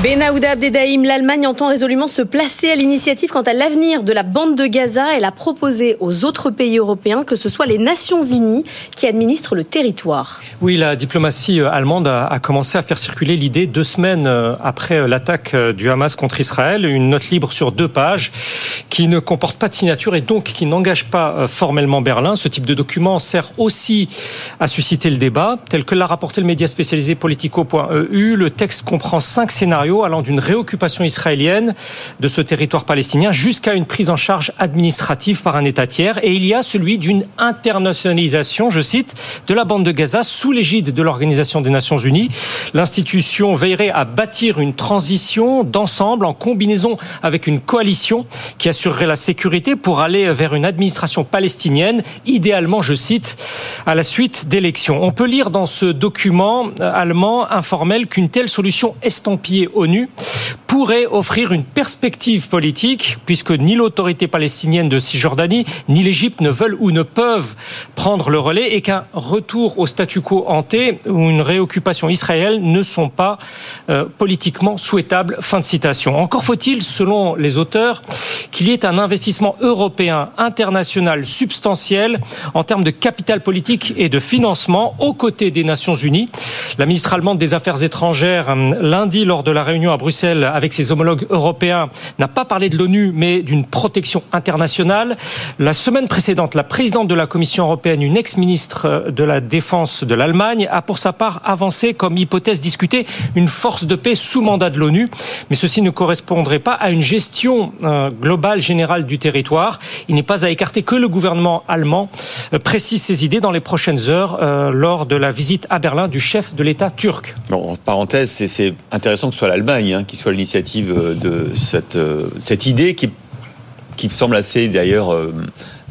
Benaouda Abdedaïm, l'Allemagne entend résolument se placer à l'initiative quant à l'avenir de la bande de Gaza. Elle a proposé aux autres pays européens que ce soit les Nations Unies qui administrent le territoire. Oui, la diplomatie euh, allemande a commencé à faire circuler l'idée deux semaines euh, après euh, l'attaque du Hamas contre Israël, une note libre sur deux pages qui ne comporte pas de signature et donc qui n'engage pas formellement Berlin. Ce type de document sert aussi à susciter le débat, tel que l'a rapporté le média spécialisé Politico.eu. Le texte comprend cinq scénarios allant d'une réoccupation israélienne de ce territoire palestinien jusqu'à une prise en charge administrative par un État tiers. Et il y a celui d'une internationalisation, je cite, de la bande de Gaza sous l'égide de l'Organisation des Nations Unies. L'institution veillerait à bâtir une transition d'ensemble en combinaison avec une coalition qui assurerait la sécurité pour aller vers une administration palestinienne, idéalement, je cite, à la suite d'élections. On peut lire dans ce document allemand informel qu'une telle solution estampillée ONU pourrait offrir une perspective politique, puisque ni l'autorité palestinienne de Cisjordanie, ni l'Égypte ne veulent ou ne peuvent prendre le relais, et qu'un retour au statu quo hanté ou une réoccupation israélienne ne sont pas euh, politiquement souhaitables. Fin de citation. Encore faut-il, selon les auteurs, qu'il y ait un investissement européen international substantiel en termes de capital politique et de financement aux côtés des Nations Unies. La ministre allemande des Affaires étrangères, euh, lundi, lors de la réunion à Bruxelles avec ses homologues européens, n'a pas parlé de l'ONU, mais d'une protection internationale. La semaine précédente, la présidente de la Commission européenne, une ex-ministre de la Défense de l'Allemagne, a pour sa part avancé comme hypothèse discutée une force de paix sous mandat de l'ONU. Mais ceci ne correspondrait pas à une gestion euh, globale, générale du territoire. Il n'est pas à écarter que le gouvernement allemand euh, précise ses idées dans les prochaines heures euh, lors de la visite à Berlin du chef de l'État turc. Bon, en parenthèse, c'est intéressant que ce soit l'Allemagne hein, qui soit l'initiative de cette, euh, idée qui, qui semble assez d'ailleurs euh,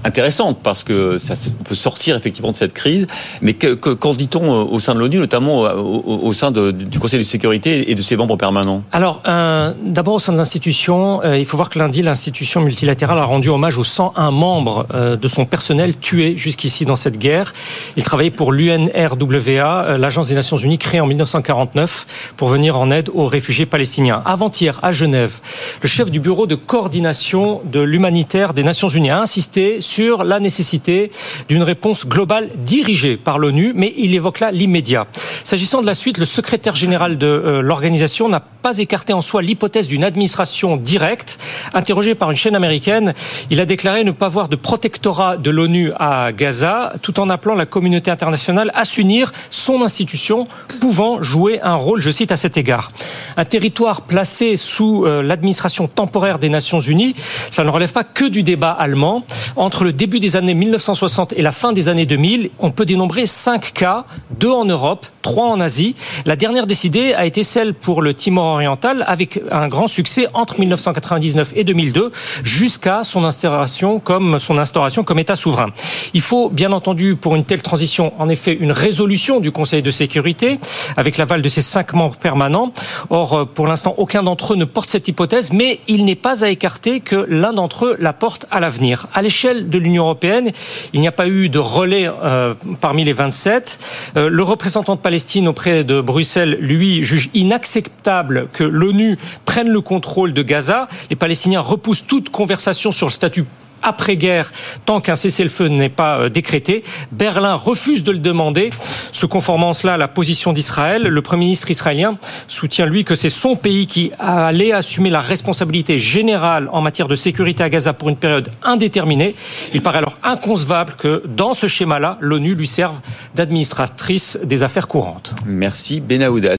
intéressante parce que ça peut sortir effectivement de cette crise. Mais qu'en dit-on euh, au sein de l'ONU, notamment euh, au, sein du Conseil de sécurité et de ses membres permanents? Alors, euh, d'abord au sein de l'institution, il faut voir que lundi, l'institution multilatérale a rendu hommage aux 101 membres de son personnel tués jusqu'ici dans cette guerre. Il travaillait pour l'UNRWA, l'agence des Nations Unies créée en 1959 pour venir en aide aux réfugiés palestiniens. Avant-hier, à Genève, le chef du bureau de coordination de l'humanitaire des Nations Unies a insisté sur la nécessité d'une réponse globale dirigée par l'ONU, mais il évoque là l'immédiat. S'agissant de la suite, le secrétaire général de euh, l'organisation n'a pas écarté en soi l'hypothèse d'une administration directe. Interrogé par une chaîne américaine, il a déclaré ne pas voir de protectorat de l'ONU à Gaza, tout en appelant la communauté internationale à s'unir, son institution pouvant jouer un rôle, je cite, à cet égard. Un territoire placé sous euh, l'administration temporaire des Nations Unies, ça ne relève pas que du débat allemand. Entre le début des années 1960 et la fin des années 2000, on peut dénombrer cinq cas, deux en Europe, trois en Asie. La dernière décidée a été celle pour le Timor oriental avec un grand succès entre 1999 et 2002 jusqu'à son instauration comme État souverain. Il faut bien entendu pour une telle transition en effet une résolution du Conseil de sécurité avec l'aval de ses cinq membres permanents. Or pour l'instant aucun d'entre eux ne porte cette hypothèse mais il n'est pas à écarter que l'un d'entre eux la porte à l'avenir. À l'échelle de l'Union européenne, il n'y a pas eu de relais euh, parmi les 27. Euh, le représentant de Palestine auprès de Bruxelles, lui, juge inacceptable que l'ONU prenne le contrôle de Gaza. Les Palestiniens repoussent toute conversation sur le statut après-guerre tant qu'un cessez-le-feu n'est pas euh, décrété. Berlin refuse de le demander, se conformant cela à la position d'Israël. Le Premier ministre israélien soutient, lui, que c'est son pays qui allait assumer la responsabilité générale en matière de sécurité à Gaza pour une période indéterminée. Il paraît alors inconcevable que, dans ce schéma-là, l'ONU lui serve d'administratrice des affaires courantes. Merci, Benaouda.